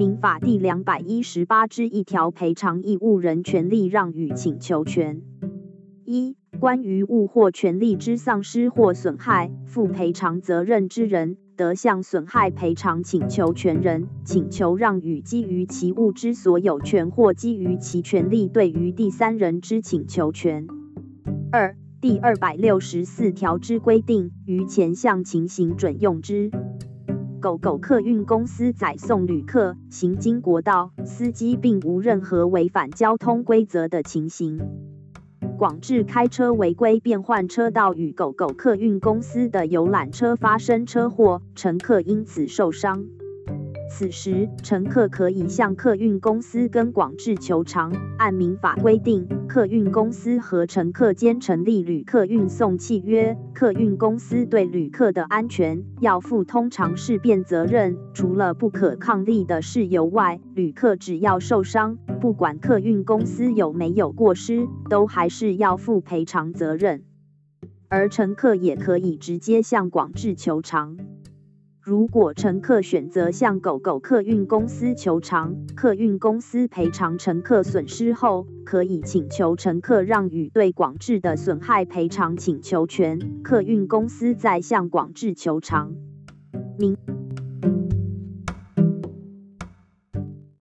民法第两百一十八之一条赔偿义务人权利让与请求权。一、关于物或权利之丧失或损害，负赔偿责任之人，得向损害赔偿请求权人请求让与基于其物之所有权或基于其权利对于第三人之请求权。二、第二百六十四条之规定，于前项情形准用之。狗狗客运公司载送旅客行经国道，司机并无任何违反交通规则的情形。广智开车违规变换车道，与狗狗客运公司的游览车发生车祸，乘客因此受伤。此时，乘客可以向客运公司跟广智求偿。按民法规定，客运公司和乘客间成立旅客运送契约，客运公司对旅客的安全要负通常事变责任。除了不可抗力的事由外，旅客只要受伤，不管客运公司有没有过失，都还是要负赔偿责任。而乘客也可以直接向广智求偿。如果乘客选择向狗狗客运公司求偿，客运公司赔偿乘客损失后，可以请求乘客让与对广智的损害赔偿请求权，客运公司再向广智求偿。明。